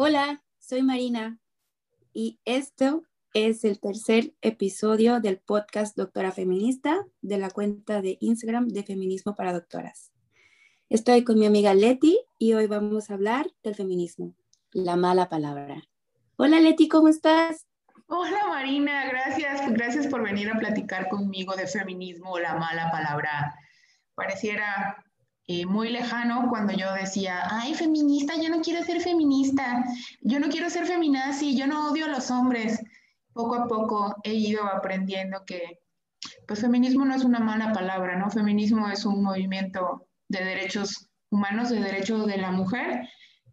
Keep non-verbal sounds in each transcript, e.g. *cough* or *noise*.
Hola, soy Marina y esto es el tercer episodio del podcast Doctora Feminista de la cuenta de Instagram de Feminismo para Doctoras. Estoy con mi amiga Leti y hoy vamos a hablar del feminismo, la mala palabra. Hola Leti, ¿cómo estás? Hola Marina, gracias, gracias por venir a platicar conmigo de feminismo, la mala palabra. Pareciera eh, muy lejano cuando yo decía, ay, feminista, yo no quiero ser feminista, yo no quiero ser feminazi, yo no odio a los hombres. Poco a poco he ido aprendiendo que, pues, feminismo no es una mala palabra, ¿no? Feminismo es un movimiento de derechos humanos, de derechos de la mujer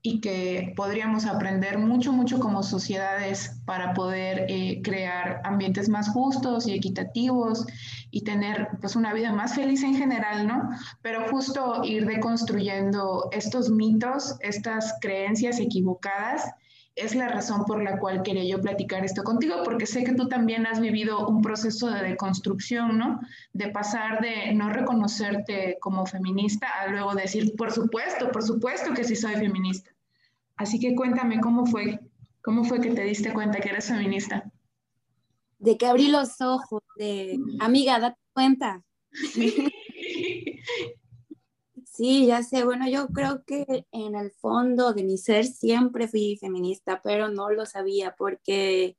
y que podríamos aprender mucho, mucho como sociedades para poder eh, crear ambientes más justos y equitativos y tener pues una vida más feliz en general, ¿no? Pero justo ir deconstruyendo estos mitos, estas creencias equivocadas, es la razón por la cual quería yo platicar esto contigo, porque sé que tú también has vivido un proceso de deconstrucción, ¿no? De pasar de no reconocerte como feminista a luego decir, por supuesto, por supuesto que sí soy feminista. Así que cuéntame cómo fue, cómo fue que te diste cuenta que eres feminista. De que abrí los ojos, de amiga, date cuenta. *laughs* Sí, ya sé. Bueno, yo creo que en el fondo de mi ser siempre fui feminista, pero no lo sabía porque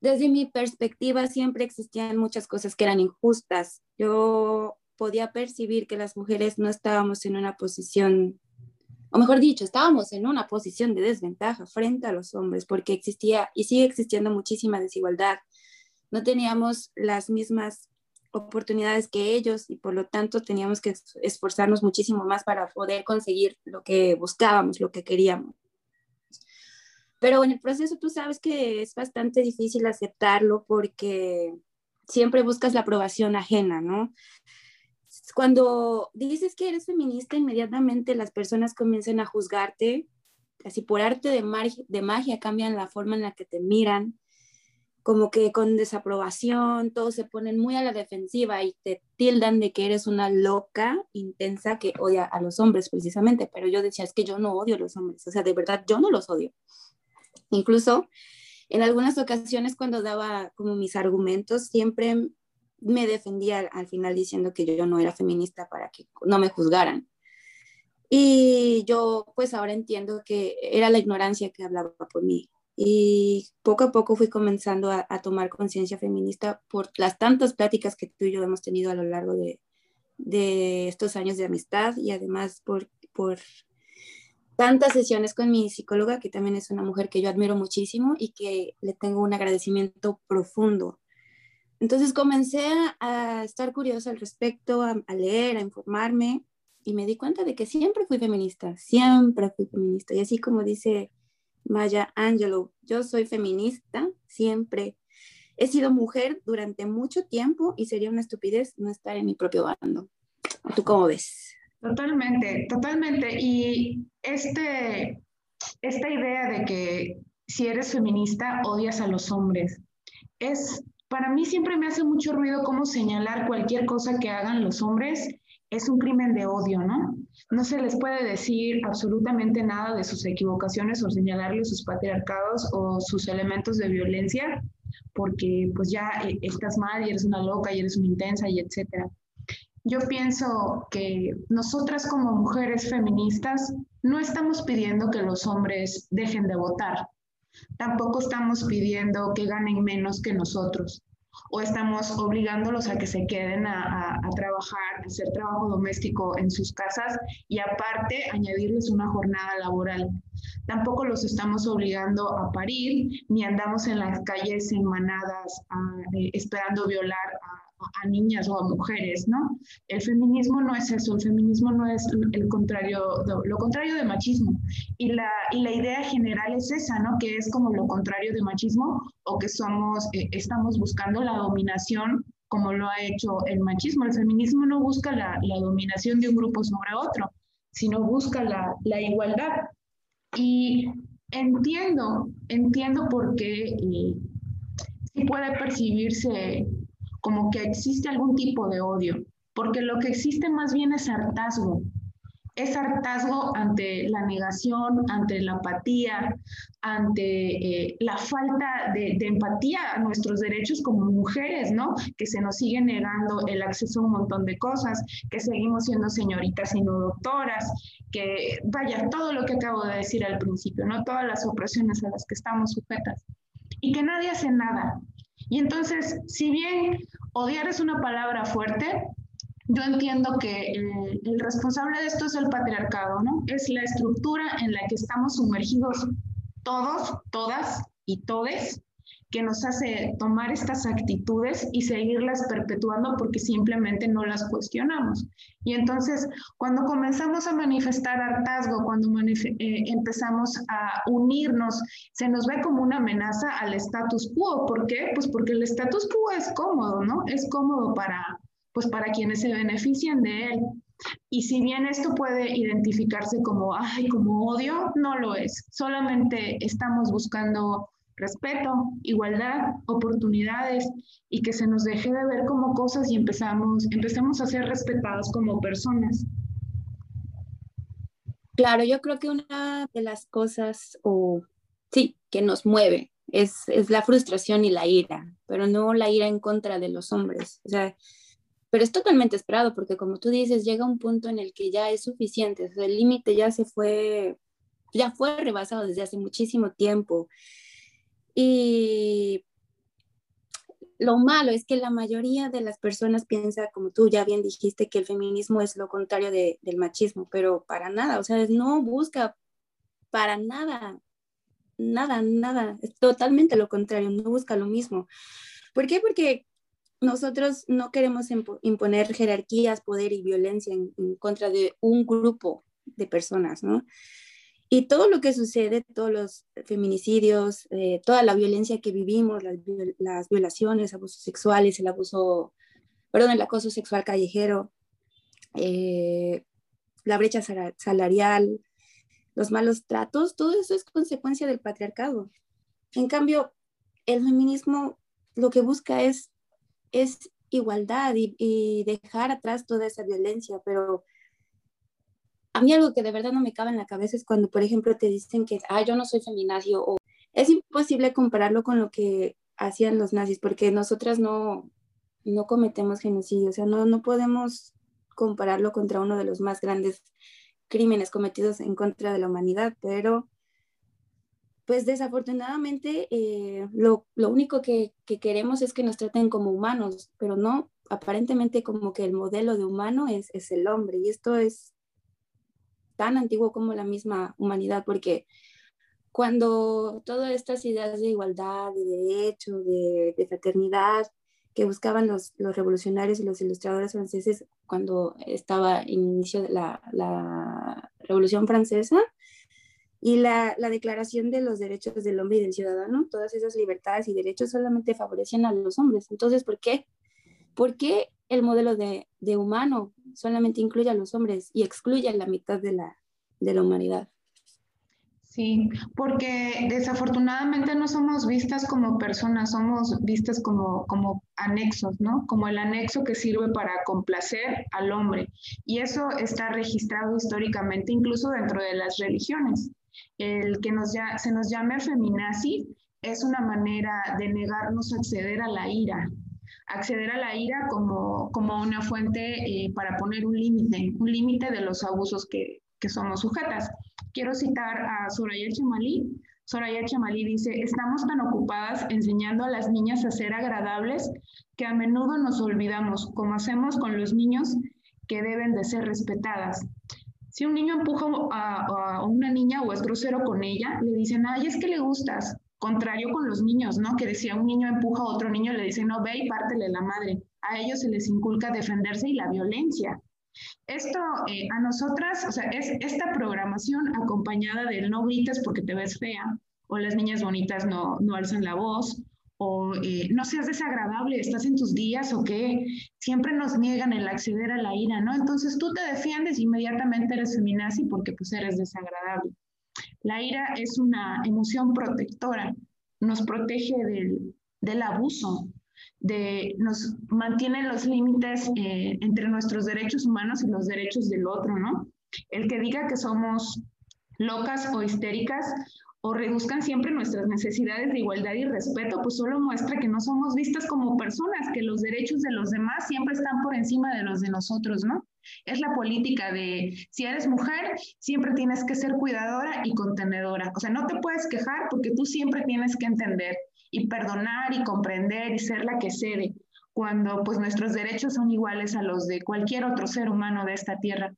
desde mi perspectiva siempre existían muchas cosas que eran injustas. Yo podía percibir que las mujeres no estábamos en una posición o mejor dicho, estábamos en una posición de desventaja frente a los hombres porque existía y sigue existiendo muchísima desigualdad. No teníamos las mismas oportunidades que ellos y por lo tanto teníamos que esforzarnos muchísimo más para poder conseguir lo que buscábamos, lo que queríamos. Pero en el proceso tú sabes que es bastante difícil aceptarlo porque siempre buscas la aprobación ajena, ¿no? Cuando dices que eres feminista, inmediatamente las personas comienzan a juzgarte, así por arte de, de magia cambian la forma en la que te miran, como que con desaprobación, todos se ponen muy a la defensiva y te tildan de que eres una loca intensa que odia a los hombres precisamente, pero yo decía, es que yo no odio a los hombres, o sea, de verdad yo no los odio. Incluso en algunas ocasiones cuando daba como mis argumentos, siempre me defendía al final diciendo que yo no era feminista para que no me juzgaran. Y yo pues ahora entiendo que era la ignorancia que hablaba por mí. Y poco a poco fui comenzando a, tomar conciencia feminista por las tantas pláticas que tú y yo hemos tenido a lo largo de, de estos años de amistad y además por, por tantas sesiones con mi psicóloga, que también es una mujer que yo admiro muchísimo y que le tengo un agradecimiento profundo entonces comencé a, estar curiosa al respecto, a, leer, a informarme y me di cuenta de que siempre fui feminista, siempre fui feminista. Y así como dice Maya Angelou, yo soy feminista, siempre he sido mujer durante mucho tiempo y sería una estupidez no estar en mi propio bando. ¿Tú cómo ves? Totalmente, totalmente. Y este, esta idea de que si eres feminista odias a los hombres es para mí siempre me hace mucho ruido cómo señalar cualquier cosa que hagan los hombres es un crimen de odio, ¿no? No se les puede decir absolutamente nada de sus equivocaciones o señalarles sus patriarcados o sus elementos de violencia, porque pues ya eh, estás mal y eres una loca y eres una intensa y etcétera. Yo pienso que nosotras como mujeres feministas no estamos pidiendo que los hombres dejen de votar, Tampoco estamos pidiendo que ganen menos que nosotros o estamos obligándolos a que se queden a, trabajar, a hacer trabajo doméstico en sus casas y aparte añadirles una jornada laboral. Tampoco los estamos obligando a parir ni andamos en las calles en manadas eh, esperando violar a niñas o a mujeres, ¿no? El feminismo no es eso, el feminismo no es el contrario, lo contrario de machismo. Y la, y la idea general es esa, ¿no? Que es como lo contrario de machismo o que somos, eh, estamos buscando la dominación como lo ha hecho el machismo. El feminismo no busca la, la dominación de un grupo sobre otro, sino busca la, la igualdad. Y entiendo, entiendo por qué eh, sí puede percibirse como que existe algún tipo de odio, porque lo que existe más bien es hartazgo. es hartazgo ante la negación, ante la apatía, ante eh, la falta de, empatía a nuestros derechos como mujeres, ¿no? Que se nos sigue negando el acceso a un montón de cosas, que seguimos siendo señoritas y no doctoras, que vaya, todo lo que acabo de decir al principio, ¿no? Todas las opresiones a las que estamos sujetas y que nadie hace nada. Y entonces, si bien odiar es una palabra fuerte, yo entiendo que el, responsable de esto es el patriarcado, ¿no? Es la estructura en la que estamos sumergidos todos, todas y todes, que nos hace tomar estas actitudes y seguirlas perpetuando porque simplemente no las cuestionamos. Y entonces, cuando comenzamos a manifestar hartazgo, cuando eh, empezamos a unirnos, se nos ve como una amenaza al status quo. ¿Por qué? Pues porque el status quo es cómodo, ¿no? Es cómodo para, pues para quienes se benefician de él. Y si bien esto puede identificarse como, ay, como odio, no lo es. Solamente estamos buscando respeto, igualdad, oportunidades y que se nos deje de ver como cosas y empezamos, empecemos a ser respetados como personas. Claro, yo creo que una de las cosas, o sí, que nos mueve es, es la frustración y la ira, pero no la ira en contra de los hombres. O sea, pero es totalmente esperado porque como tú dices, llega un punto en el que ya es suficiente, el límite ya se fue, ya fue rebasado desde hace muchísimo tiempo. Y lo malo es que la mayoría de las personas piensa, como tú ya bien dijiste, que el feminismo es lo contrario del machismo, pero para nada, o sea, no busca para nada, nada, nada, es totalmente lo contrario, no busca lo mismo. ¿Por qué? Porque nosotros no queremos imponer jerarquías, poder y violencia en, contra de un grupo de personas, ¿no? Y todo lo que sucede, todos los feminicidios, eh, toda la violencia que vivimos, las, violaciones, abusos sexuales, el abuso, perdón, el acoso sexual callejero, eh, la brecha salarial, los malos tratos, todo eso es consecuencia del patriarcado. En cambio, el feminismo lo que busca es es igualdad y, dejar atrás toda esa violencia, pero a mí algo que de verdad no me cabe en la cabeza es cuando, por ejemplo, te dicen que, ah, yo no soy feminacio, o es imposible compararlo con lo que hacían los nazis, porque nosotras no, no cometemos genocidio, o sea, no, no podemos compararlo contra uno de los más grandes crímenes cometidos en contra de la humanidad, pero pues desafortunadamente eh, lo, único que, queremos es que nos traten como humanos, pero no, aparentemente como que el modelo de humano es, es el hombre y esto es tan antiguo como la misma humanidad, porque cuando todas estas ideas de igualdad, de derecho, de, fraternidad que buscaban los, los, revolucionarios y los ilustradores franceses cuando estaba en inicio de la, la Revolución Francesa, y la, la, Declaración de los Derechos del Hombre y del Ciudadano, todas esas libertades y derechos solamente favorecen a los hombres. Entonces, ¿por qué? ¿Por qué el modelo de, de humano solamente incluye a los hombres y excluye a la mitad de la, de la humanidad? Sí, porque desafortunadamente no somos vistas como personas, somos vistas como, como anexos, ¿no? Como el anexo que sirve para complacer al hombre. Y eso está registrado históricamente incluso dentro de las religiones. El que nos ya, se nos llame feminazi es una manera de negarnos a acceder a la ira, acceder a la ira como, como una fuente eh, para poner un límite, un límite de los abusos que, que, somos sujetas. Quiero citar a Soraya Chamalí. Soraya Chamalí dice, estamos tan ocupadas enseñando a las niñas a ser agradables que a menudo nos olvidamos, como hacemos con los niños que deben de ser respetadas. Si un niño empuja a, una niña o es grosero con ella, le dicen, ay, es que le gustas. Contrario con los niños, ¿no? Que decía un niño empuja a otro niño, le dice, no, ve y pártele la madre. A ellos se les inculca defenderse y la violencia. Esto eh, a nosotras, o sea, es esta programación acompañada del no grites porque te ves fea, o las niñas bonitas no, no alzan la voz, o eh, no seas desagradable, estás en tus días o qué, siempre nos niegan el acceder a la ira, ¿no? Entonces tú te defiendes y inmediatamente eres feminazi porque pues eres desagradable. La ira es una emoción protectora, nos protege del, del abuso, de, nos mantiene los límites eh, entre nuestros derechos humanos y los derechos del otro, ¿no? El que diga que somos locas o histéricas o reduzcan siempre nuestras necesidades de igualdad y respeto, pues solo muestra que no somos vistas como personas, que los derechos de los demás siempre están por encima de los de nosotros, ¿no? Es la política de si eres mujer, siempre tienes que ser cuidadora y contenedora. O sea, no te puedes quejar porque tú siempre tienes que entender y perdonar y comprender y ser la que cede, cuando pues nuestros derechos son iguales a los de cualquier otro ser humano de esta tierra.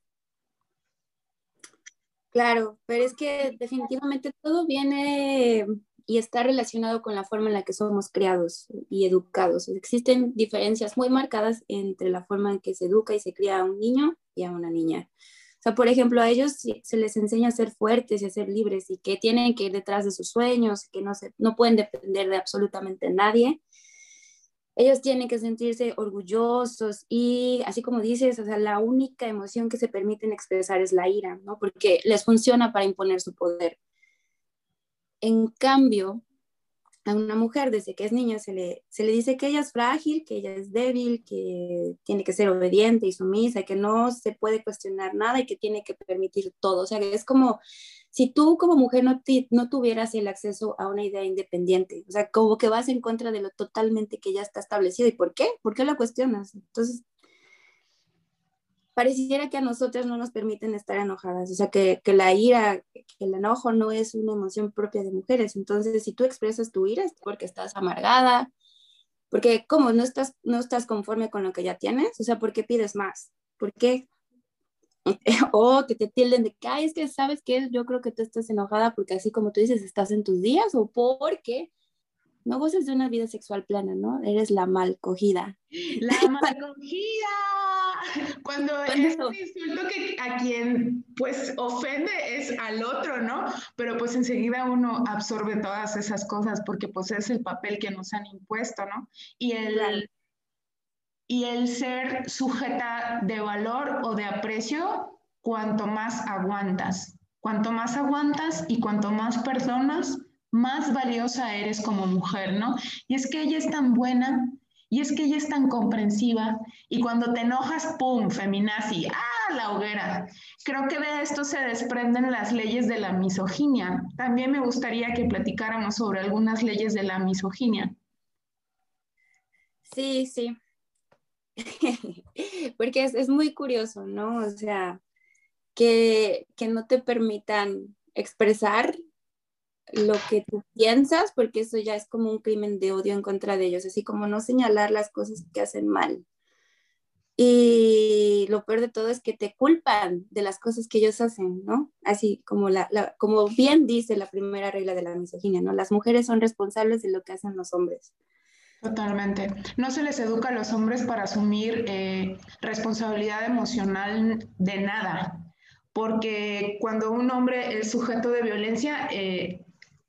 Claro, pero es que definitivamente todo viene y está relacionado con la forma en la que somos criados y educados. Existen diferencias muy marcadas entre la forma en que se educa y se cría a un niño y a una niña. O sea, por ejemplo, a ellos se les enseña a ser fuertes y a ser libres y que tienen que ir detrás de sus sueños, que no, se, no pueden depender de absolutamente nadie ellos tienen que sentirse orgullosos y así como dices, o sea, la única emoción que se permiten expresar es la ira, ¿no? Porque les funciona para imponer su poder. En cambio, a una mujer desde que es niña se le, se le dice que ella es frágil, que ella es débil, que tiene que ser obediente y sumisa, que no se puede cuestionar nada y que tiene que permitir todo. O sea, que es como si tú como mujer no, no tuvieras el acceso a una idea independiente, o sea, como que vas en contra de lo totalmente que ya está establecido. ¿Y por qué? ¿Por qué lo cuestionas? Entonces, pareciera que a nosotras no nos permiten estar enojadas, o sea, que, que la ira, el enojo no es una emoción propia de mujeres. Entonces, si tú expresas tu ira es porque estás amargada, porque como no estás, no estás conforme con lo que ya tienes, o sea, ¿por qué pides más? ¿Por qué *laughs* o que te tilden de que, Ay, es que sabes que yo creo que tú estás enojada porque así como tú dices, estás en tus días o porque no gozas de una vida sexual plana, ¿no? Eres la mal cogida. *gasps* La mal cogida. *laughs* Cuando es insulto que a quien pues ofende es al otro, ¿no? Pero pues enseguida uno absorbe todas esas cosas porque pues es el papel que nos han impuesto, ¿no? Y el, y el ser sujeta de valor o de aprecio, cuanto más aguantas. Cuanto más aguantas y cuanto más personas, más valiosa eres como mujer, ¿no? Y es que ella es tan buena, y es que ella es tan comprensiva, y cuando te enojas, ¡pum!, feminazi, ¡ah, la hoguera! Creo que de esto se desprenden las leyes de la misoginia. También me gustaría que platicáramos sobre algunas leyes de la misoginia. Sí, sí. *laughs* porque es, muy curioso, ¿no? O sea, que, no te permitan expresar lo que tú piensas, porque eso ya es como un crimen de odio en contra de ellos, así como no señalar las cosas que hacen mal. Y lo peor de todo es que te culpan de las cosas que ellos hacen, ¿no? Así como, la, como bien dice la primera regla de la misoginia, ¿no? Las mujeres son responsables de lo que hacen los hombres. Totalmente. No se les educa a los hombres para asumir eh, responsabilidad emocional de nada, porque cuando un hombre es sujeto de violencia, eh,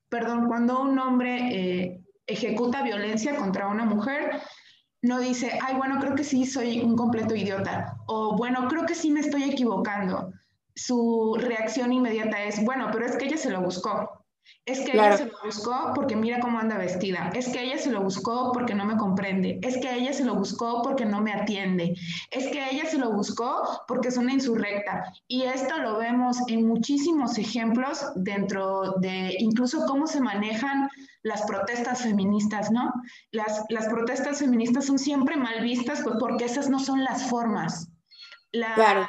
perdón, cuando un hombre eh, ejecuta violencia contra una mujer, no dice, ay, bueno, creo que sí soy un completo idiota, o bueno, creo que sí me estoy equivocando. Su reacción inmediata es, bueno, pero es que ella se lo buscó. Es que ella se lo buscó porque mira cómo anda vestida. Es que ella se lo buscó porque no me comprende. Es que ella se lo buscó porque no me atiende. Es que ella se lo buscó porque es una insurrecta. Y esto lo vemos en muchísimos ejemplos dentro de incluso cómo se manejan las protestas feministas, ¿no? Las, las protestas feministas son siempre mal vistas pues, porque esas no son las formas. claro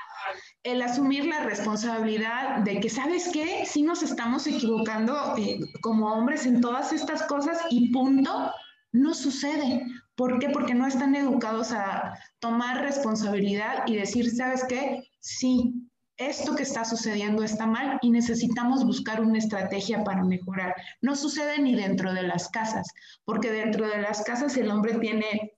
el asumir la responsabilidad de que, ¿sabes qué? Sí nos estamos equivocando eh, como hombres en todas estas cosas y punto, no sucede. ¿Por qué? Porque no están educados a tomar responsabilidad y decir, ¿sabes qué? Sí, esto que está sucediendo está mal y necesitamos buscar una estrategia para mejorar. No sucede ni dentro de las casas, porque dentro de las casas el hombre tiene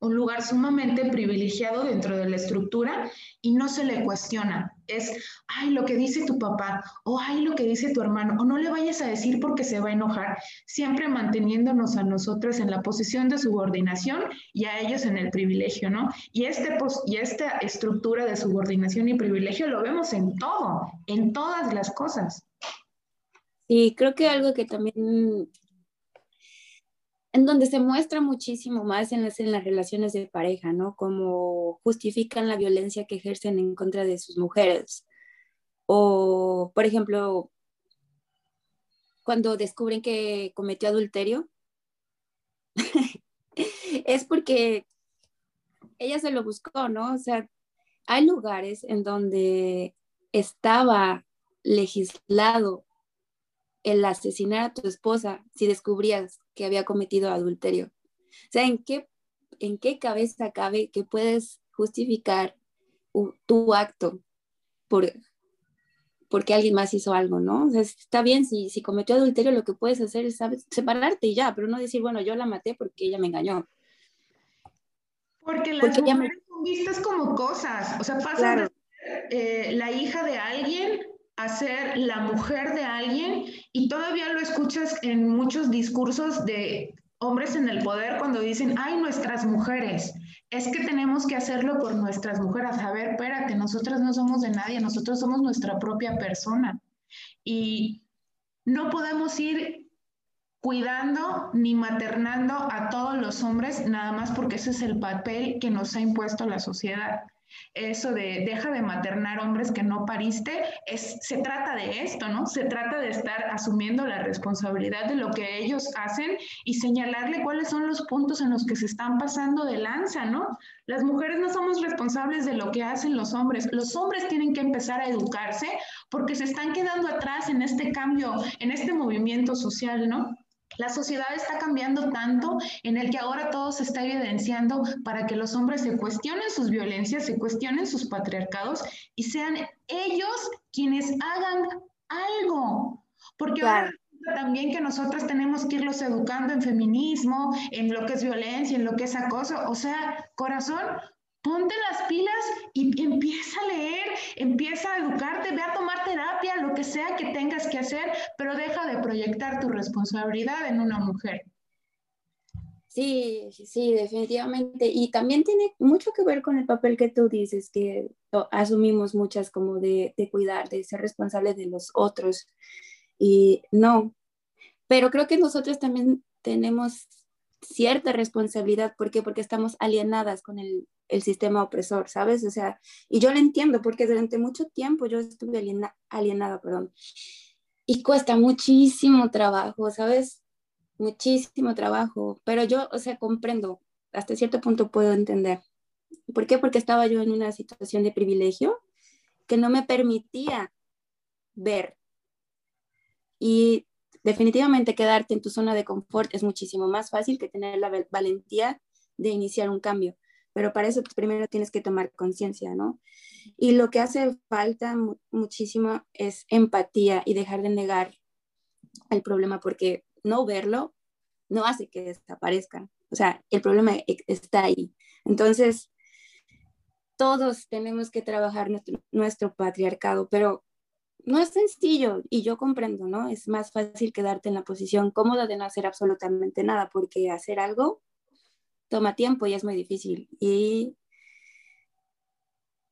un lugar sumamente privilegiado dentro de la estructura y no se le cuestiona. Es, ay, lo que dice tu papá, o ay, lo que dice tu hermano, o no le vayas a decir porque se va a enojar, siempre manteniéndonos a nosotros en la posición de subordinación y a ellos en el privilegio, ¿no? Y, este, y esta estructura de subordinación y privilegio lo vemos en todo, en todas las cosas. Y creo que algo que también en donde se muestra muchísimo más en las, en las relaciones de pareja, ¿no? Como justifican la violencia que ejercen en contra de sus mujeres. O, por ejemplo, cuando descubren que cometió adulterio, *laughs* es porque ella se lo buscó, ¿no? O sea, hay lugares en donde estaba legislado el asesinar a tu esposa si descubrías que había cometido adulterio. O sea, ¿en qué, en qué cabeza cabe que puedes justificar tu acto por, porque alguien más hizo algo, ¿no? O sea, está bien, si, si cometió adulterio, lo que puedes hacer es separarte y ya, pero no decir, bueno, yo la maté porque ella me engañó. Porque las mujeres son vistas como cosas, o sea, pasa eh, la hija de alguien a ser la mujer de alguien y todavía lo escuchas en muchos discursos de hombres en el poder cuando dicen, ay, nuestras mujeres, es que tenemos que hacerlo por nuestras mujeres. A ver, espérate, nosotras no somos de nadie, nosotros somos nuestra propia persona. Y no podemos ir cuidando ni maternando a todos los hombres, nada más porque ese es el papel que nos ha impuesto la sociedad. Eso de deja de maternar hombres que no pariste, es, se trata de esto, ¿no? Se trata de estar asumiendo la responsabilidad de lo que ellos hacen y señalarle cuáles son los puntos en los que se están pasando de lanza, ¿no? Las mujeres no somos responsables de lo que hacen los hombres. Los hombres tienen que empezar a educarse porque se están quedando atrás en este cambio, en este movimiento social, ¿no? La sociedad está cambiando tanto en el que ahora todo se está evidenciando para que los hombres se cuestionen sus violencias, se cuestionen sus patriarcados y sean ellos quienes hagan algo. Porque ahora también que nosotras tenemos que irlos educando en feminismo, en lo que es violencia, en lo que es acoso. O sea, corazón, ponte las pilas y empieza a leer, empieza a educarte, ve a tomar terapia, lo que sea que tengas que hacer, pero deja de proyectar tu responsabilidad en una mujer. Sí, sí, definitivamente. Y también tiene mucho que ver con el papel que tú dices, que asumimos muchas como de, de cuidar, de ser responsables de los otros. Y no, pero creo que nosotros también tenemos cierta responsabilidad. ¿Por qué? Porque estamos alienadas con el, el sistema opresor, ¿sabes? O sea, y yo lo entiendo porque durante mucho tiempo yo estuve alienada, perdón, y cuesta muchísimo trabajo, ¿sabes? Muchísimo trabajo, pero yo, o sea, comprendo, hasta cierto punto puedo entender. ¿Por qué? Porque estaba yo en una situación de privilegio que no me permitía ver. Y definitivamente quedarte en tu zona de confort es muchísimo más fácil que tener la valentía de iniciar un cambio pero para eso primero tienes que tomar conciencia, ¿no? Y lo que hace falta muchísimo es empatía y dejar de negar el problema, porque no verlo no hace que desaparezca. O sea, el problema e-, está ahí. Entonces, todos tenemos que trabajar nuestro, nuestro patriarcado, pero no es sencillo y yo comprendo, ¿no? Es más fácil quedarte en la posición cómoda de no hacer absolutamente nada, porque hacer algo toma tiempo y es muy difícil. Y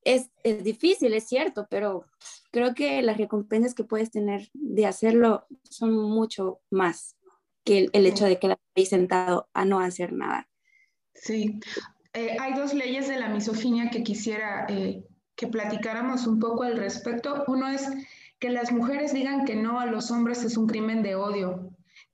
es, es, difícil, es cierto, pero creo que las recompensas que puedes tener de hacerlo son mucho más que el, hecho de ahí sentado a no hacer nada. Sí, eh, hay dos leyes de la misoginia que quisiera eh, que platicáramos un poco al respecto. Uno es que las mujeres digan que no a los hombres es un crimen de odio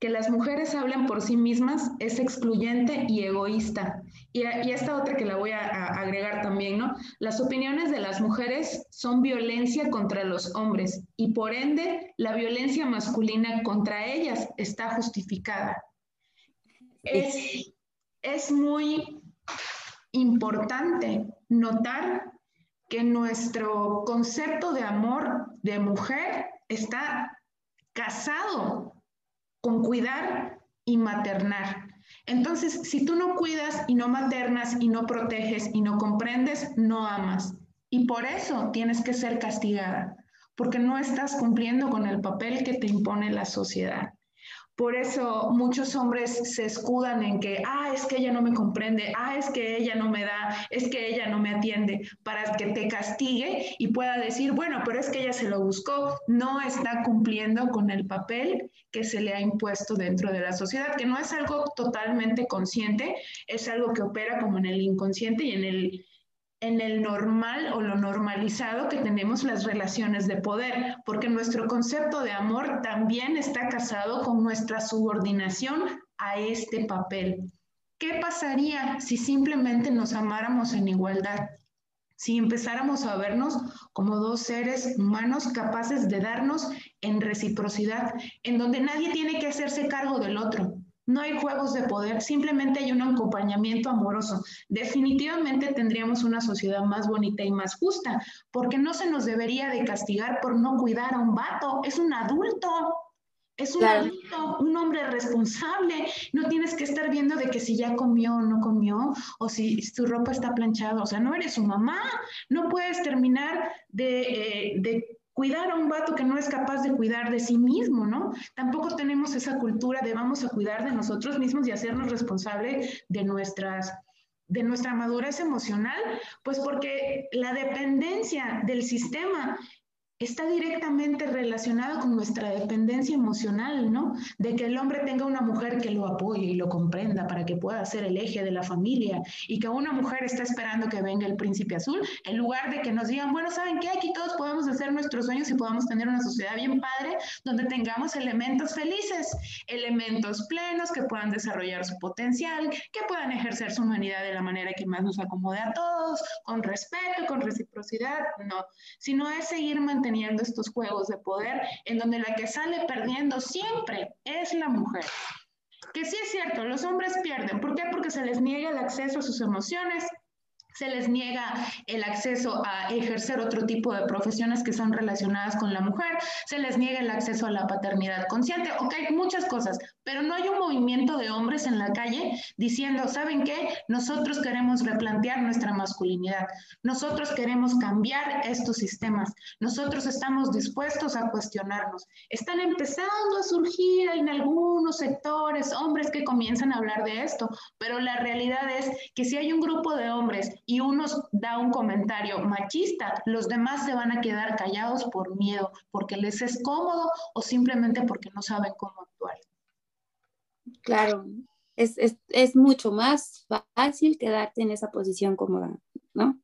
que las mujeres hablen por sí mismas es excluyente y egoísta. Y, esta otra que la voy a, agregar también, ¿no? Las opiniones de las mujeres son violencia contra los hombres y por ende la violencia masculina contra ellas está justificada. Es, es muy importante notar que nuestro concepto de amor de mujer está casado con cuidar y maternar. Entonces, si tú no cuidas y no maternas y no proteges y no comprendes, no amas. Y por eso tienes que ser castigada, porque no estás cumpliendo con el papel que te impone la sociedad. Por eso muchos hombres se escudan en que, ah, es que ella no me comprende, ah, es que ella no me da, es que ella no me atiende, para que te castigue y pueda decir, bueno, pero es que ella se lo buscó, no está cumpliendo con el papel que se le ha impuesto dentro de la sociedad, que no es algo totalmente consciente, es algo que opera como en el inconsciente y en el en el normal o lo normalizado que tenemos las relaciones de poder, porque nuestro concepto de amor también está casado con nuestra subordinación a este papel. ¿Qué pasaría si simplemente nos amáramos en igualdad? Si empezáramos a vernos como dos seres humanos capaces de darnos en reciprocidad, en donde nadie tiene que hacerse cargo del otro, no hay juegos de poder, simplemente hay un acompañamiento amoroso. Definitivamente tendríamos una sociedad más bonita y más justa, porque no se nos debería de castigar por no cuidar a un vato, es un adulto. Es un adulto, un hombre responsable. No tienes que estar viendo de que si ya comió o no comió, o si su ropa está planchada. O sea, no eres su mamá. No puedes terminar de, eh, de cuidar a un vato que no es capaz de cuidar de sí mismo, ¿no? Tampoco tenemos esa cultura de vamos a cuidar de nosotros mismos y hacernos responsables de nuestras de nuestra madurez emocional, pues porque la dependencia del sistema está directamente relacionado con nuestra dependencia emocional, ¿no? De que el hombre tenga una mujer que lo apoye y lo comprenda para que pueda ser el eje de la familia y que una mujer está esperando que venga el príncipe azul, en lugar de que nos digan, bueno, ¿saben qué? Aquí todos podemos hacer nuestros sueños y podamos tener una sociedad bien padre donde tengamos elementos felices, elementos plenos que puedan desarrollar su potencial, que puedan ejercer su humanidad de la manera que más nos acomode a todos, con respeto, con reciprocidad, no, sino es seguir manteniendo estos juegos de poder en donde la que sale perdiendo siempre es la mujer. Que sí es cierto, los hombres pierden. ¿Por qué? Porque se les niega el acceso a sus emociones, se les niega el acceso a ejercer otro tipo de profesiones que son relacionadas con la mujer, se les niega el acceso a la paternidad consciente, ok, muchas cosas, pero no hay un movimiento de hombres en la calle diciendo, ¿saben qué? Nosotros queremos replantear nuestra masculinidad, nosotros queremos cambiar estos sistemas, nosotros estamos dispuestos a cuestionarnos. Están empezando a surgir en algunos sectores hombres que comienzan a hablar de esto, pero la realidad es que si hay un grupo de hombres y uno da un comentario machista, los demás se van a quedar callados por miedo, porque les es cómodo o simplemente porque no saben cómo. Claro, es, es, es mucho más fácil quedarte en esa posición cómoda, ¿no?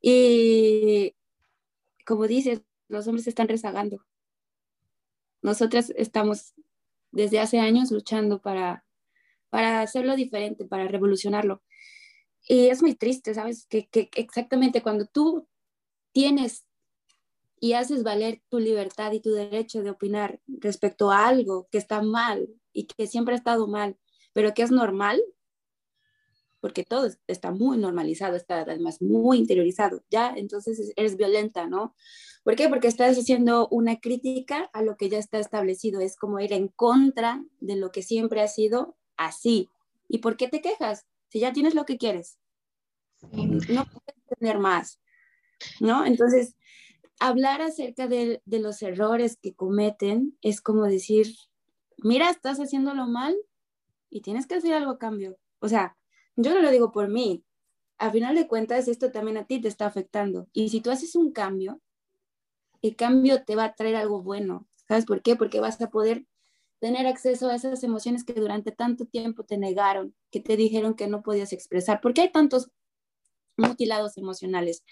Y como dices, los hombres están rezagando. Nosotras estamos desde hace años luchando para, para hacerlo diferente, para revolucionarlo. Y es muy triste, ¿sabes? Que, que, exactamente cuando tú tienes y haces valer tu libertad y tu derecho de opinar respecto a algo que está mal y que siempre ha estado mal, pero que es normal, porque todo está muy normalizado, está además muy interiorizado, ya, entonces eres violenta, ¿no? ¿Por qué? Porque estás haciendo una crítica a lo que ya está establecido, es como ir en contra de lo que siempre ha sido así. ¿Y por qué te quejas? si ya tienes lo que quieres, no puedes tener más, ¿no? Entonces, hablar acerca de, de, los errores que cometen es como decir, mira, estás haciéndolo mal y tienes que hacer algo a cambio. O sea, yo no lo digo por mí. A final de cuentas, esto también a ti te está afectando. Y si tú haces un cambio, el cambio te va a traer algo bueno. ¿Sabes por qué? Porque vas a poder tener acceso a esas emociones que durante tanto tiempo te negaron, que te dijeron que no podías expresar, porque hay tantos mutilados emocionales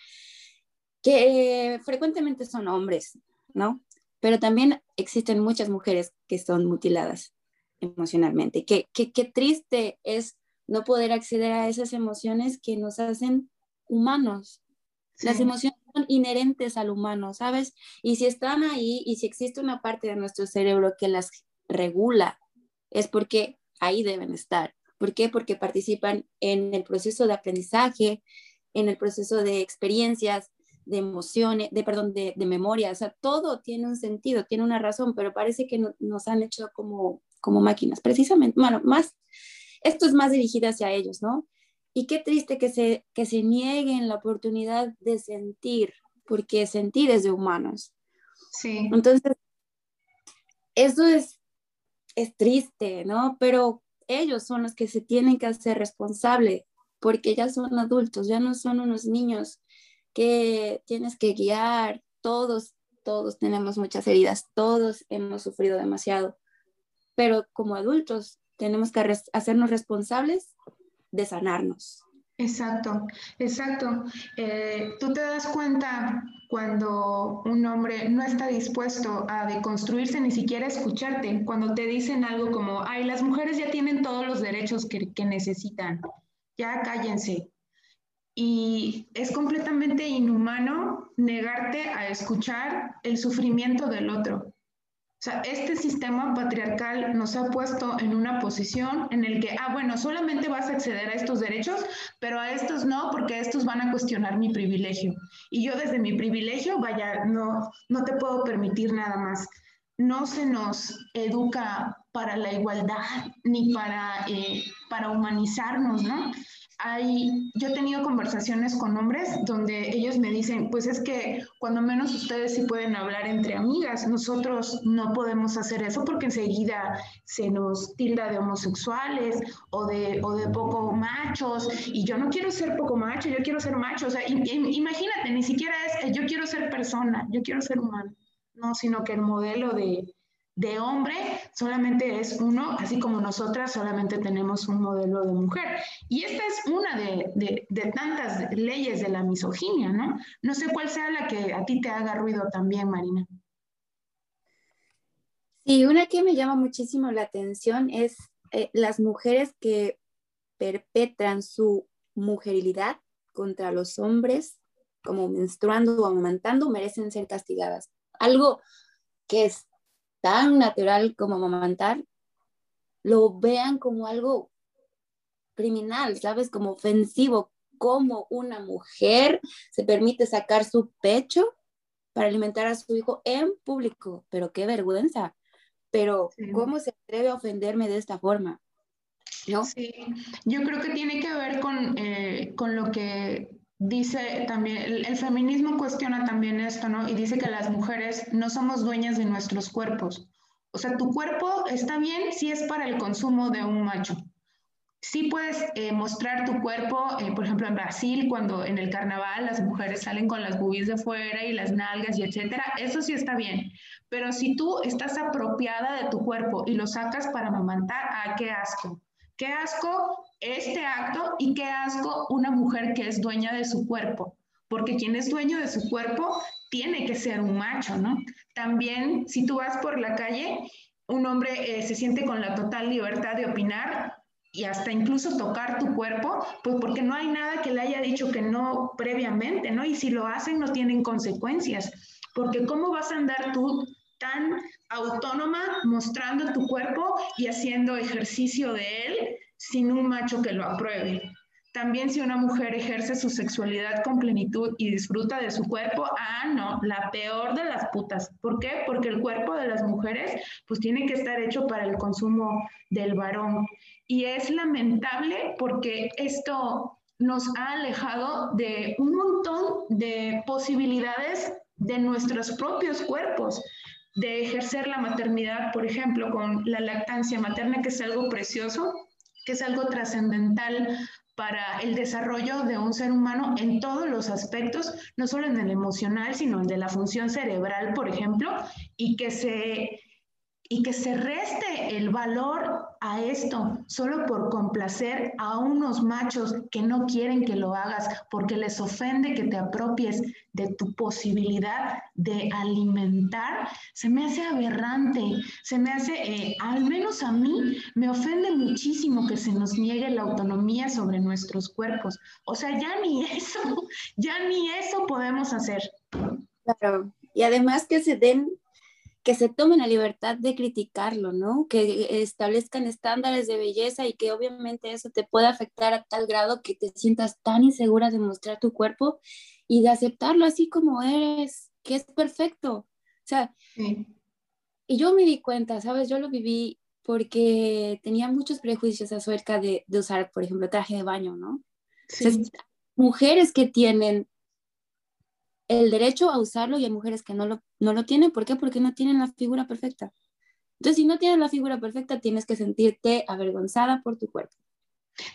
que frecuentemente son hombres, ¿no? Pero también existen muchas mujeres que son mutiladas emocionalmente. Qué, qué, qué triste es no poder acceder a esas emociones que nos hacen humanos. Las emociones son inherentes al humano, ¿sabes? Y si están ahí y si existe una parte de nuestro cerebro que las regula, es porque ahí deben estar. ¿Por qué? Porque participan en el proceso de aprendizaje, en el proceso de experiencias, de emociones, de perdón, de, de memoria. O sea, todo tiene un sentido, tiene una razón, pero parece que nos han hecho como, como máquinas, precisamente. Bueno, más, esto es más dirigido hacia ellos, ¿no? Y qué triste que se, que se nieguen la oportunidad de sentir, porque sentir es de humanos. Sí. Entonces, eso es es triste, ¿no? Pero ellos son los que se tienen que hacer responsable porque ya son adultos, ya no son unos niños que tienes que guiar. Todos, todos tenemos muchas heridas, todos hemos sufrido demasiado, pero como adultos tenemos que hacernos responsables de sanarnos, Exacto, exacto. Eh, tú te das cuenta cuando un hombre no está dispuesto a deconstruirse, ni siquiera escucharte, cuando te dicen algo como, ay, las mujeres ya tienen todos los derechos que, que necesitan, ya cállense. Y es completamente inhumano negarte a escuchar el sufrimiento del otro. O sea, este sistema patriarcal nos ha puesto en una posición en el que, ah, bueno, solamente vas a acceder a estos derechos, pero a estos no, porque estos van a cuestionar mi privilegio. Y yo desde mi privilegio, vaya, no, no te puedo permitir nada más. No se nos educa para la igualdad ni para, eh, para humanizarnos, ¿no? Hay, yo he tenido conversaciones con hombres donde ellos me dicen, pues es que cuando menos ustedes sí pueden hablar entre amigas, nosotros no podemos hacer eso porque enseguida se nos tilda de homosexuales o de, o de poco machos y yo no quiero ser poco macho, yo quiero ser macho, o sea, imagínate, ni siquiera es yo quiero ser persona, yo quiero ser humano, no, sino que el modelo de, de hombre solamente es uno, así como nosotras solamente tenemos un modelo de mujer. Y esta es una de, tantas leyes de la misoginia, ¿no? No sé cuál sea la que a ti te haga ruido también, Marina. Sí, una que me llama muchísimo la atención es eh, las mujeres que perpetran su mujerilidad contra los hombres, como menstruando o amamantando, merecen ser castigadas. Algo que es tan natural como amamantar, lo vean como algo criminal, ¿sabes? Como ofensivo, como una mujer se permite sacar su pecho para alimentar a su hijo en público, pero qué vergüenza. Pero ¿cómo se atreve a ofenderme de esta forma? ¿No? Sí, yo creo que tiene que ver con, eh, con lo que dice también, el, feminismo cuestiona también esto, ¿no? Y dice que las mujeres no somos dueñas de nuestros cuerpos. O sea, tu cuerpo está bien si es para el consumo de un macho. Sí puedes eh, mostrar tu cuerpo, eh, por ejemplo, en Brasil, cuando en el carnaval las mujeres salen con las boobies de fuera y las nalgas y etcétera, eso sí está bien. Pero si tú estás apropiada de tu cuerpo y lo sacas para amamantar, ¡ah, qué asco! Qué asco este acto y qué asco una mujer que es dueña de su cuerpo, porque quien es dueño de su cuerpo tiene que ser un macho, ¿no? También si tú vas por la calle, un hombre eh, se siente con la total libertad de opinar y hasta incluso tocar tu cuerpo, pues porque no hay nada que le haya dicho que no previamente, ¿no? Y si lo hacen no tienen consecuencias, porque ¿cómo vas a andar tú tan autónoma mostrando tu cuerpo y haciendo ejercicio de él sin un macho que lo apruebe. También si una mujer ejerce su sexualidad con plenitud y disfruta de su cuerpo, ah, no, la peor de las putas. ¿Por qué? Porque el cuerpo de las mujeres pues tiene que estar hecho para el consumo del varón. Y es lamentable porque esto nos ha alejado de un montón de posibilidades de nuestros propios cuerpos de ejercer la maternidad, por ejemplo, con la lactancia materna, que es algo precioso, que es algo trascendental para el desarrollo de un ser humano en todos los aspectos, no solo en el emocional, sino en de la función cerebral, por ejemplo, y que se y que se reste el valor a esto solo por complacer a unos machos que no quieren que lo hagas porque les ofende que te apropies de tu posibilidad de alimentar, se me hace aberrante, se me hace, eh, al menos a mí, me ofende muchísimo que se nos niegue la autonomía sobre nuestros cuerpos. O sea, ya ni *laughs* eso, ya ni eso podemos hacer. Claro, y además que se den que se tomen la libertad de criticarlo, ¿no? Que establezcan estándares de belleza y que obviamente eso te puede afectar a tal grado que te sientas tan insegura de mostrar tu cuerpo y de aceptarlo así como eres, que es perfecto. O sea, y yo me di cuenta, ¿sabes? Yo lo viví porque tenía muchos prejuicios acerca de, de usar, por ejemplo, traje de baño, ¿no? mujeres que tienen el derecho a usarlo y hay mujeres que no lo, no lo tienen. ¿Por qué? Porque no tienen la figura perfecta. Entonces, si no tienes la figura perfecta, tienes que sentirte avergonzada por tu cuerpo.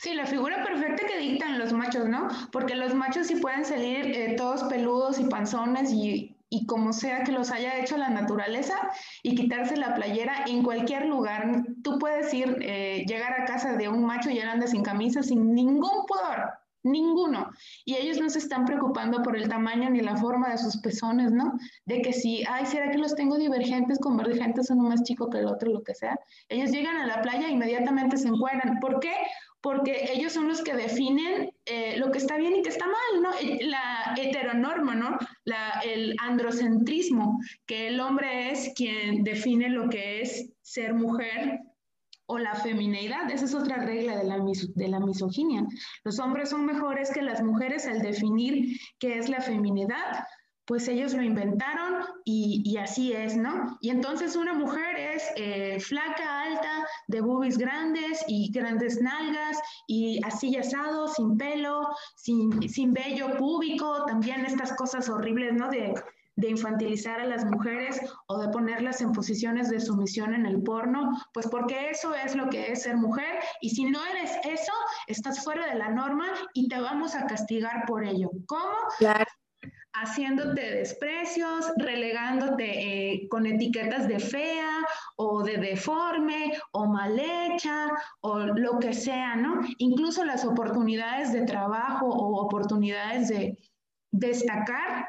Sí, la figura perfecta que dictan los machos, ¿no? Porque los machos sí pueden salir eh, todos peludos y panzones y, y, como sea que los haya hecho la naturaleza y quitarse la playera en cualquier lugar. Tú puedes ir, eh, llegar a casa de un macho y él anda sin camisa, sin ningún pudor ninguno. Y ellos no se están preocupando por el tamaño ni la forma de sus pezones, ¿no? De que si, ay, ¿será que los tengo divergentes, convergentes, uno más chico que el otro, lo que sea? Ellos llegan a la playa e inmediatamente se encuentran. ¿Por qué? Porque ellos son los que definen eh, lo que está bien y que está mal, ¿no? La heteronorma, ¿no? El androcentrismo, que el hombre es quien define lo que es ser mujer o la femineidad. Esa es otra regla de la, de la misoginia. Los hombres son mejores que las mujeres al definir qué es la feminidad, pues ellos lo inventaron y, así es, ¿no? Y entonces una mujer es eh, flaca, alta, de boobies grandes y grandes nalgas y así asado, sin pelo, sin, sin vello púbico, también estas cosas horribles, ¿no? De, de infantilizar a las mujeres o de ponerlas en posiciones de sumisión en el porno, pues porque eso es lo que es ser mujer y si no eres eso, estás fuera de la norma y te vamos a castigar por ello. ¿Cómo? Claro. Haciéndote desprecios, relegándote eh, con etiquetas de fea o de deforme o mal hecha o lo que sea, ¿no? Incluso las oportunidades de trabajo o oportunidades de destacar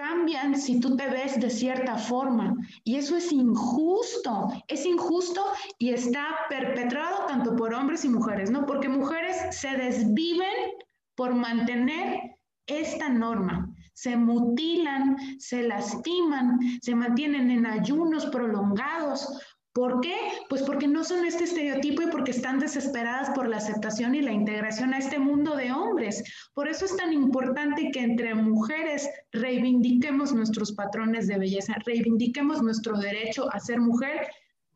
cambian si tú te ves de cierta forma. Y eso es injusto, es injusto y está perpetrado tanto por hombres y mujeres, ¿no? Porque mujeres se desviven por mantener esta norma. Se mutilan, se lastiman, se mantienen en ayunos prolongados ¿Por qué? Pues porque no son este estereotipo y porque están desesperadas por la aceptación y la integración a este mundo de hombres. Por eso es tan importante que entre mujeres reivindiquemos nuestros patrones de belleza, reivindiquemos nuestro derecho a ser mujer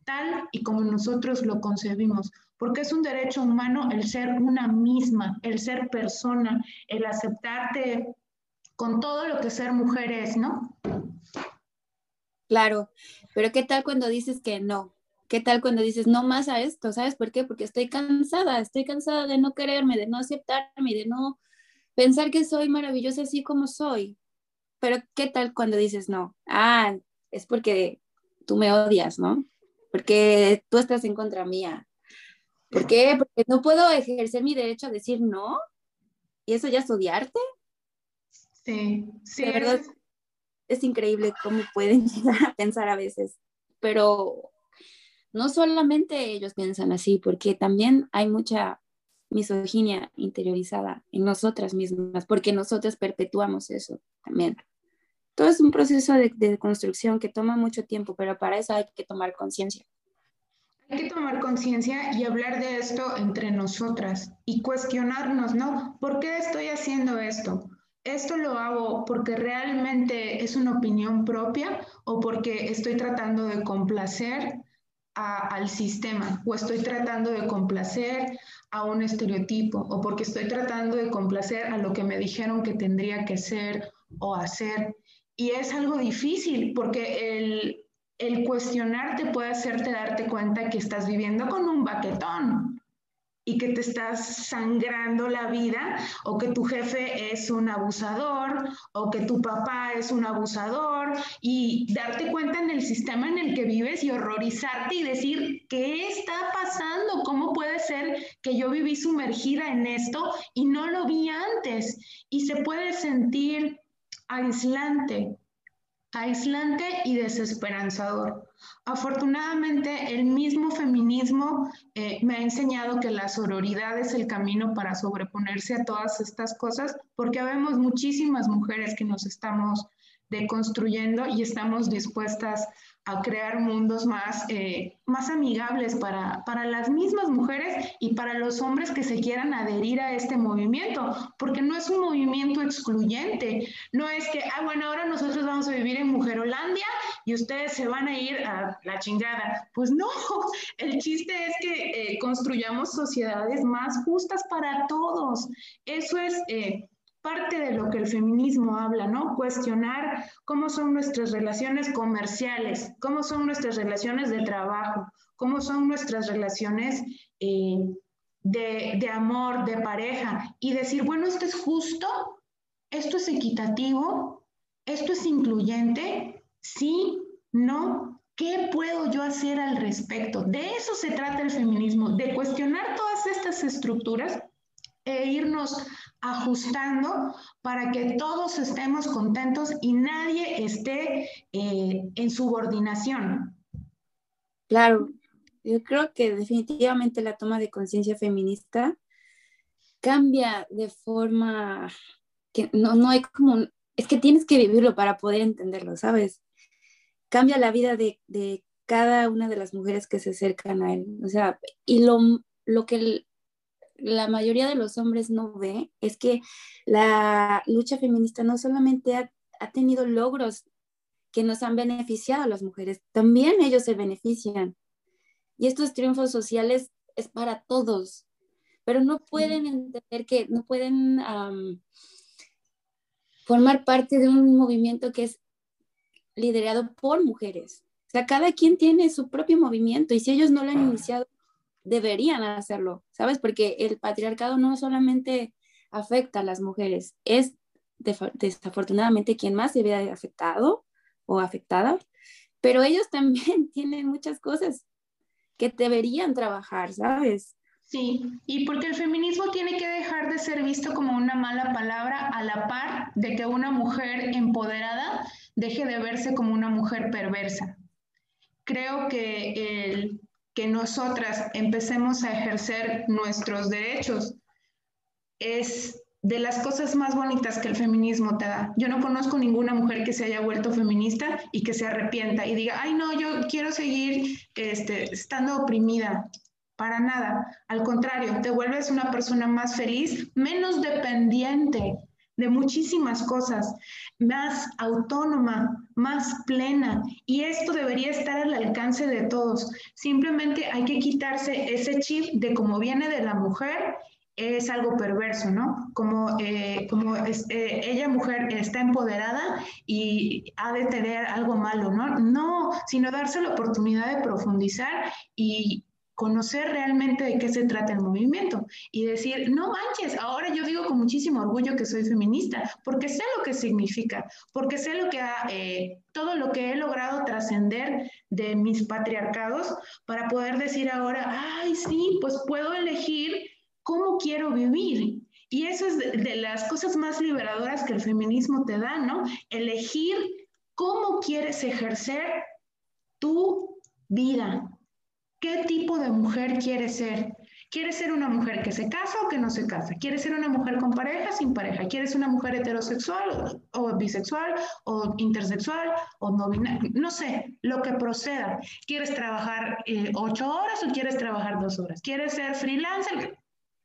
tal y como nosotros lo concebimos, porque es un derecho humano el ser una misma, el ser persona, el aceptarte con todo lo que ser mujer es, ¿no? Claro, pero ¿qué tal cuando dices que no? ¿Qué tal cuando dices no más a esto? ¿Sabes por qué? Porque estoy cansada, estoy cansada de no quererme, de no aceptarme, de no pensar que soy maravillosa así como soy. Pero ¿qué tal cuando dices no? Ah, es porque tú me odias, ¿no? Porque tú estás en contra mía. ¿Por qué? Porque no puedo ejercer mi derecho a decir no. ¿Y eso ya es odiarte? Sí, sí. De verdad, es increíble cómo pueden *laughs* llegar a pensar a veces, pero no solamente ellos piensan así, porque también hay mucha misoginia interiorizada en nosotras mismas, porque nosotras perpetuamos eso también. Todo es un proceso de, de construcción que toma mucho tiempo, pero para eso hay que tomar conciencia. Hay que tomar conciencia y hablar de esto entre nosotras y cuestionarnos, ¿no? ¿Por qué estoy haciendo esto? ¿Esto lo hago porque realmente es una opinión propia o porque estoy tratando de complacer al sistema o estoy tratando de complacer a un estereotipo o porque estoy tratando de complacer a lo que me dijeron que tendría que ser o hacer? Y es algo difícil porque el, el cuestionarte puede hacerte darte cuenta que estás viviendo con un baquetón y que te estás sangrando la vida, o que tu jefe es un abusador, o que tu papá es un abusador, y darte cuenta en el sistema en el que vives y horrorizarte y decir, ¿qué está pasando? ¿Cómo puede ser que yo viví sumergida en esto y no lo vi antes? Y se puede sentir aislante, aislante y desesperanzador. Afortunadamente, el mismo feminismo eh, me ha enseñado que la sororidad es el camino para sobreponerse a todas estas cosas, porque vemos muchísimas mujeres que nos estamos deconstruyendo y estamos dispuestas a crear mundos más, eh, más amigables para, para las mismas mujeres y para los hombres que se quieran adherir a este movimiento, porque no es un movimiento excluyente, no es que, ah, bueno, ahora nosotros vamos a vivir en Mujerolandia y ustedes se van a ir a la chingada. Pues no, *laughs* el chiste es que eh, construyamos sociedades más justas para todos. Eso es... Eh, parte de lo que el feminismo habla, ¿no? Cuestionar cómo son nuestras relaciones comerciales, cómo son nuestras relaciones de trabajo, cómo son nuestras relaciones eh, de, de amor, de pareja, y decir, bueno, esto es justo, esto es equitativo, esto es incluyente, sí, no, ¿Qué puedo yo hacer al respecto? De eso se trata el feminismo, de cuestionar todas estas estructuras e irnos ajustando para que todos estemos contentos y nadie esté eh, en subordinación. Claro, yo creo que definitivamente la toma de conciencia feminista cambia de forma que no, no hay como, es que tienes que vivirlo para poder entenderlo, ¿sabes? Cambia la vida de, de cada una de las mujeres que se acercan a él. O sea, y lo, lo que la mayoría de los hombres no ve es que la lucha feminista no solamente ha, ha tenido logros que nos han beneficiado a las mujeres, también ellos se benefician. Y estos triunfos sociales es para todos, pero no pueden entender que no pueden formar parte de un movimiento que es liderado por mujeres. O sea, cada quien tiene su propio movimiento y si ellos no lo han iniciado, deberían hacerlo, ¿sabes? Porque el patriarcado no solamente afecta a las mujeres, es desafortunadamente quien más se ve afectado o afectada, pero ellos *laughs* también tienen muchas cosas que deberían trabajar, ¿sabes? Sí, y porque el feminismo tiene que dejar de ser visto como una mala palabra a la par de que una mujer empoderada deje de verse como una mujer perversa. Creo que el que nosotras empecemos a ejercer nuestros derechos es de las cosas más bonitas que el feminismo te da. Yo no conozco ninguna mujer que se haya vuelto feminista y que se arrepienta y diga, ay no, yo quiero seguir este, estando oprimida. Para nada. Al contrario, te vuelves una persona más feliz, menos dependiente de muchísimas cosas, más autónoma, más plena. Y esto debería estar al alcance de todos. Simplemente hay que quitarse ese chip de cómo viene de la mujer es algo perverso, ¿no? Como, eh, como eh, ella mujer está empoderada y ha de tener algo malo, ¿no? No, sino darse la oportunidad de profundizar y conocer realmente de qué se trata el movimiento y decir, no manches, ahora yo digo con muchísimo orgullo que soy feminista, porque sé lo que significa, porque sé lo que ha, eh, todo lo que he logrado trascender de mis patriarcados para poder decir ahora, ay, sí, pues puedo elegir cómo quiero vivir. Y eso es de, las cosas más liberadoras que el feminismo te da, ¿no? Elegir cómo quieres ejercer tu vida. ¿Qué tipo de mujer quieres ser? ¿Quieres ser una mujer que se casa o que no se casa? ¿Quieres ser una mujer con pareja, sin pareja? ¿Quieres una mujer heterosexual o bisexual o intersexual o no binaria? No sé, lo que proceda. ¿Quieres trabajar eh, ocho horas o quieres trabajar dos horas? ¿Quieres ser freelancer?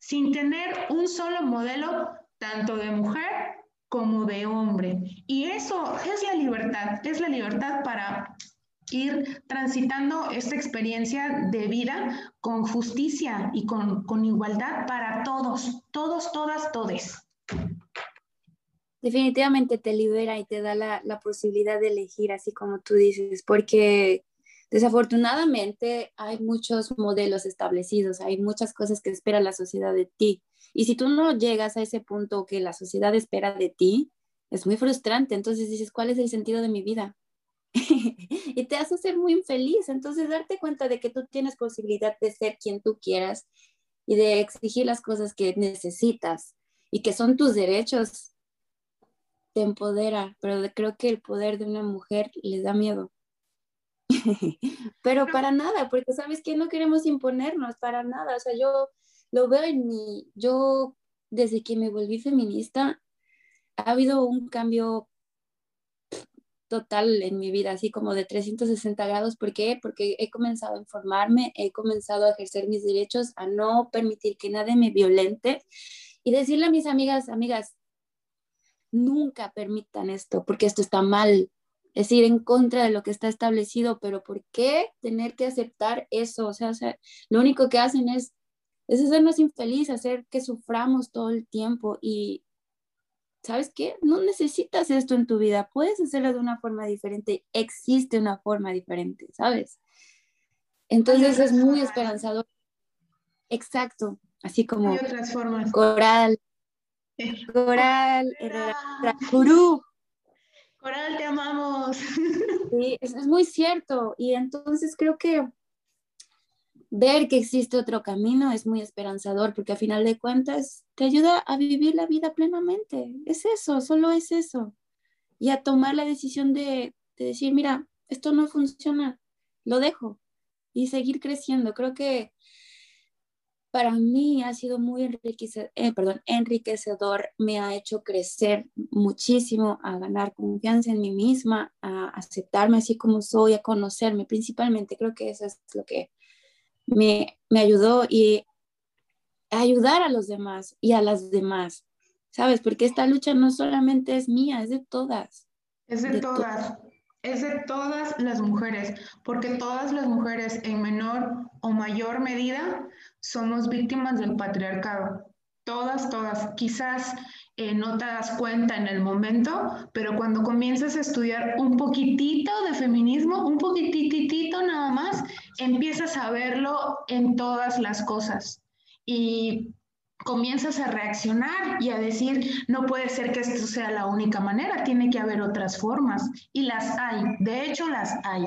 sin tener un solo modelo tanto de mujer como de hombre. Y eso es la libertad, es la libertad para ir transitando esta experiencia de vida con justicia y con, igualdad para todos, todos, todas, todes. Definitivamente te libera y te da la, la posibilidad de elegir, así como tú dices, porque Desafortunadamente hay muchos modelos establecidos, hay muchas cosas que espera la sociedad de ti. Y si tú no llegas a ese punto que la sociedad espera de ti, es muy frustrante. Entonces dices, ¿cuál es el sentido de mi vida? *laughs* y te hace ser muy infeliz. Entonces darte cuenta de que tú tienes posibilidad de ser quien tú quieras y de exigir las cosas que necesitas y que son tus derechos, te empodera. Pero creo que el poder de una mujer les da miedo. *laughs* Pero para nada, porque sabes que no queremos imponernos para nada. O sea, yo lo veo en mi, yo desde que me volví feminista, ha habido un cambio total en mi vida, así como de 360 grados. ¿Por qué? Porque he comenzado a informarme, he comenzado a ejercer mis derechos, a no permitir que nadie me violente y decirle a mis amigas, amigas, nunca permitan esto, porque esto está mal, es ir en contra de lo que está establecido, pero ¿por qué tener que aceptar eso? O sea, lo único que hacen es, es hacernos infelices, hacer que suframos todo el tiempo y, ¿sabes qué? No necesitas esto en tu vida, puedes hacerlo de una forma diferente, existe una forma diferente, ¿sabes? Entonces es muy esperanzador. Exacto, así como Coral, Coral, Coral, Coral, te amamos. *laughs* Sí, es, es muy cierto. Y entonces creo que ver que existe otro camino es muy esperanzador porque a final de cuentas te ayuda a vivir la vida plenamente. Es eso, solo es eso. Y a tomar la decisión de, de decir, mira, esto no funciona, lo dejo y seguir creciendo. Creo que para mí ha sido muy enriquecedor, eh, enriquecedor, me ha hecho crecer muchísimo, a ganar confianza en mí misma, a aceptarme así como soy, a conocerme principalmente. Creo que eso es lo que me, me ayudó y a ayudar a los demás y a las demás, ¿sabes? Porque esta lucha no solamente es mía, es de todas. Es de, todas es de todas las mujeres, porque todas las mujeres en menor o mayor medida somos víctimas del patriarcado. Todas, todas. Quizás eh, no te das cuenta en el momento, pero cuando comienzas a estudiar un poquitito de feminismo, un poquititito nada más, empiezas a verlo en todas las cosas. Y comienzas a reaccionar y a decir, no puede ser que esto sea la única manera, tiene que haber otras formas. Y las hay, de hecho las hay,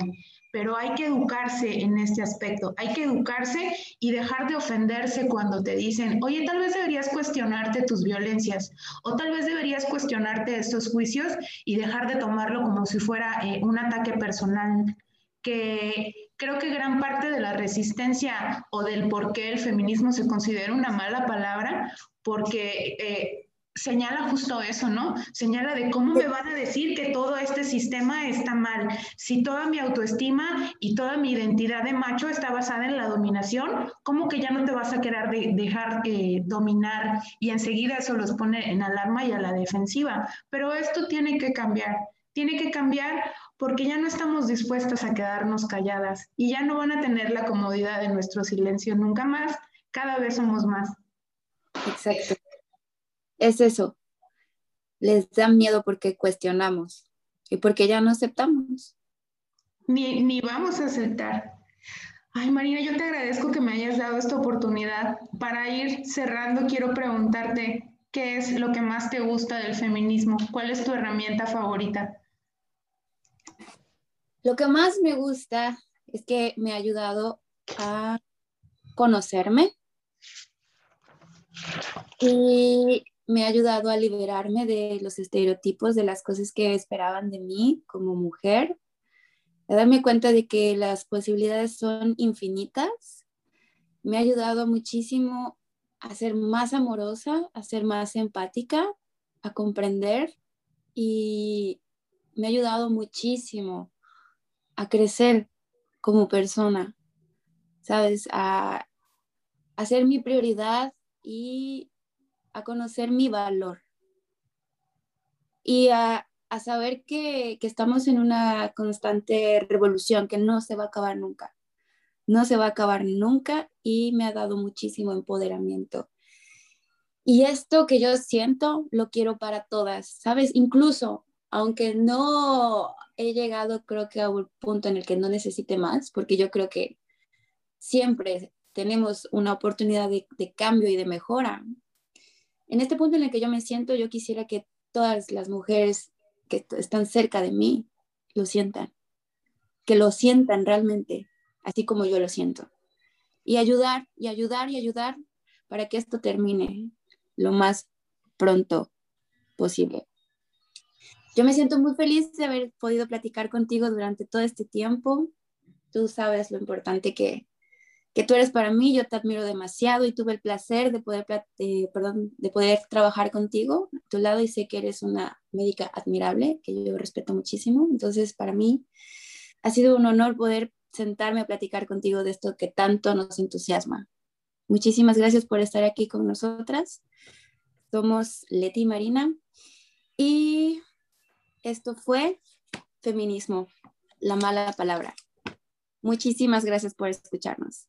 pero hay que educarse en este aspecto, hay que educarse y dejar de ofenderse cuando te dicen, oye, tal vez deberías cuestionarte tus violencias o tal vez deberías cuestionarte estos juicios y dejar de tomarlo como si fuera eh, un ataque personal que creo que gran parte de la resistencia o del por qué el feminismo se considera una mala palabra, porque eh, señala justo eso, ¿no? Señala de cómo me van a decir que todo este sistema está mal. Si toda mi autoestima y toda mi identidad de macho está basada en la dominación, ¿cómo que ya no te vas a querer dejar eh, dominar? Y enseguida eso los pone en alarma y a la defensiva. Pero esto tiene que cambiar. Tiene que cambiar porque ya no estamos dispuestas a quedarnos calladas y ya no van a tener la comodidad de nuestro silencio nunca más, cada vez somos más. Exacto. Es eso. Les da miedo porque cuestionamos y porque ya no aceptamos. Ni, ni vamos a aceptar. Ay, Marina, yo te agradezco que me hayas dado esta oportunidad. Para ir cerrando, quiero preguntarte, ¿qué es lo que más te gusta del feminismo? ¿Cuál es tu herramienta favorita? Lo que más me gusta es que me ha ayudado a conocerme y me ha ayudado a liberarme de los estereotipos, de las cosas que esperaban de mí como mujer, a darme cuenta de que las posibilidades son infinitas. Me ha ayudado muchísimo a ser más amorosa, a ser más empática, a comprender y me ha ayudado muchísimo a crecer como persona, ¿sabes? A, a ser mi prioridad y a conocer mi valor. Y a, a saber que, que, estamos en una constante revolución que no se va a acabar nunca. No se va a acabar nunca y me ha dado muchísimo empoderamiento. Y esto que yo siento lo quiero para todas, ¿sabes? Incluso aunque no he llegado creo que a un punto en el que no necesite más, porque yo creo que siempre tenemos una oportunidad de, cambio y de mejora. En este punto en el que yo me siento, yo quisiera que todas las mujeres que están cerca de mí lo sientan, que lo sientan realmente, así como yo lo siento. Y ayudar, y ayudar, y ayudar para que esto termine lo más pronto posible. Yo me siento muy feliz de haber podido platicar contigo durante todo este tiempo. Tú sabes lo importante que, que tú eres para mí, yo te admiro demasiado y tuve el placer de poder, perdón, de poder trabajar contigo a tu lado y sé que eres una médica admirable, que yo respeto muchísimo. Entonces, para mí ha sido un honor poder sentarme a platicar contigo de esto que tanto nos entusiasma. Muchísimas gracias por estar aquí con nosotras. Somos Leti y Marina y esto fue Feminismo, la mala palabra. Muchísimas gracias por escucharnos.